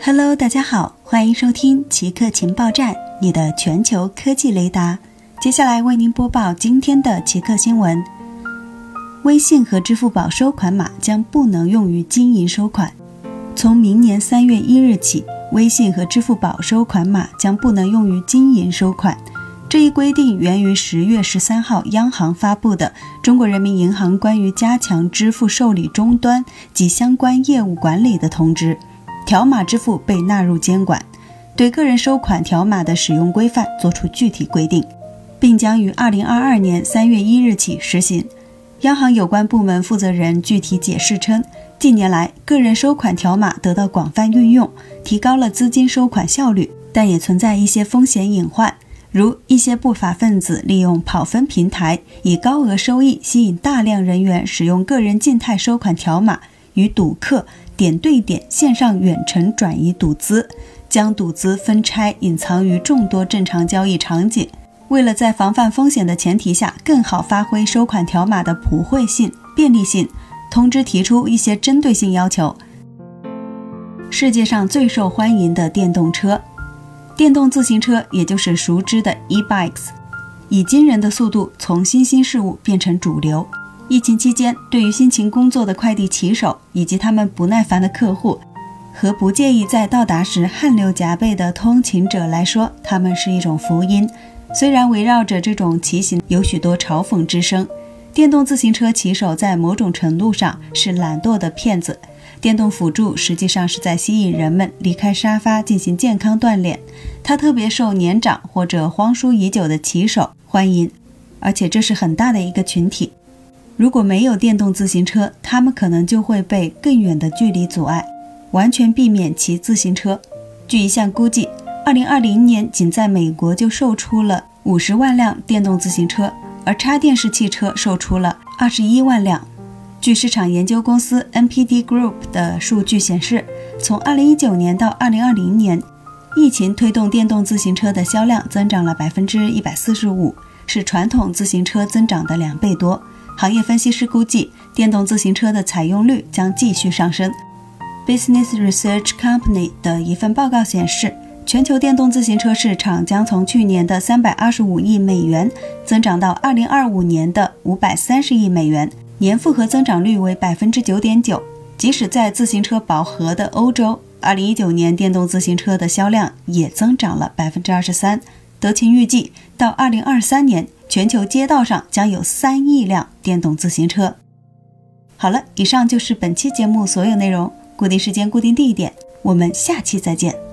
Hello，大家好，欢迎收听极客情报站，你的全球科技雷达。接下来为您播报今天的极客新闻：微信和支付宝收款码将不能用于经营收款。从明年三月一日起，微信和支付宝收款码将不能用于经营收款。这一规定源于十月十三号央行发布的《中国人民银行关于加强支付受理终端及相关业务管理的通知》。条码支付被纳入监管，对个人收款条码的使用规范作出具体规定，并将于二零二二年三月一日起实行。央行有关部门负责人具体解释称，近年来个人收款条码得到广泛运用，提高了资金收款效率，但也存在一些风险隐患，如一些不法分子利用跑分平台，以高额收益吸引大量人员使用个人静态收款条码，与赌客。点对点线上远程转移赌资，将赌资分拆隐藏于众多正常交易场景。为了在防范风险的前提下，更好发挥收款条码的普惠性、便利性，通知提出一些针对性要求。世界上最受欢迎的电动车，电动自行车，也就是熟知的 e-bikes，以惊人的速度从新兴事物变成主流。疫情期间，对于辛勤工作的快递骑手以及他们不耐烦的客户，和不介意在到达时汗流浃背的通勤者来说，他们是一种福音。虽然围绕着这种骑行有许多嘲讽之声，电动自行车骑手在某种程度上是懒惰的骗子。电动辅助实际上是在吸引人们离开沙发进行健康锻炼，它特别受年长或者荒疏已久的骑手欢迎，而且这是很大的一个群体。如果没有电动自行车，他们可能就会被更远的距离阻碍，完全避免骑自行车。据一项估计，2020年仅在美国就售出了50万辆电动自行车，而插电式汽车售出了21万辆。据市场研究公司 NPD Group 的数据显示，从2019年到2020年，疫情推动电动自行车的销量增长了145%，是传统自行车增长的两倍多。行业分析师估计，电动自行车的采用率将继续上升。Business Research Company 的一份报告显示，全球电动自行车市场将从去年的325亿美元增长到2025年的530亿美元，年复合增长率为9.9%。即使在自行车饱和的欧洲，2019年电动自行车的销量也增长了23%。德勤预计，到2023年。全球街道上将有三亿辆电动自行车。好了，以上就是本期节目所有内容。固定时间，固定地点，我们下期再见。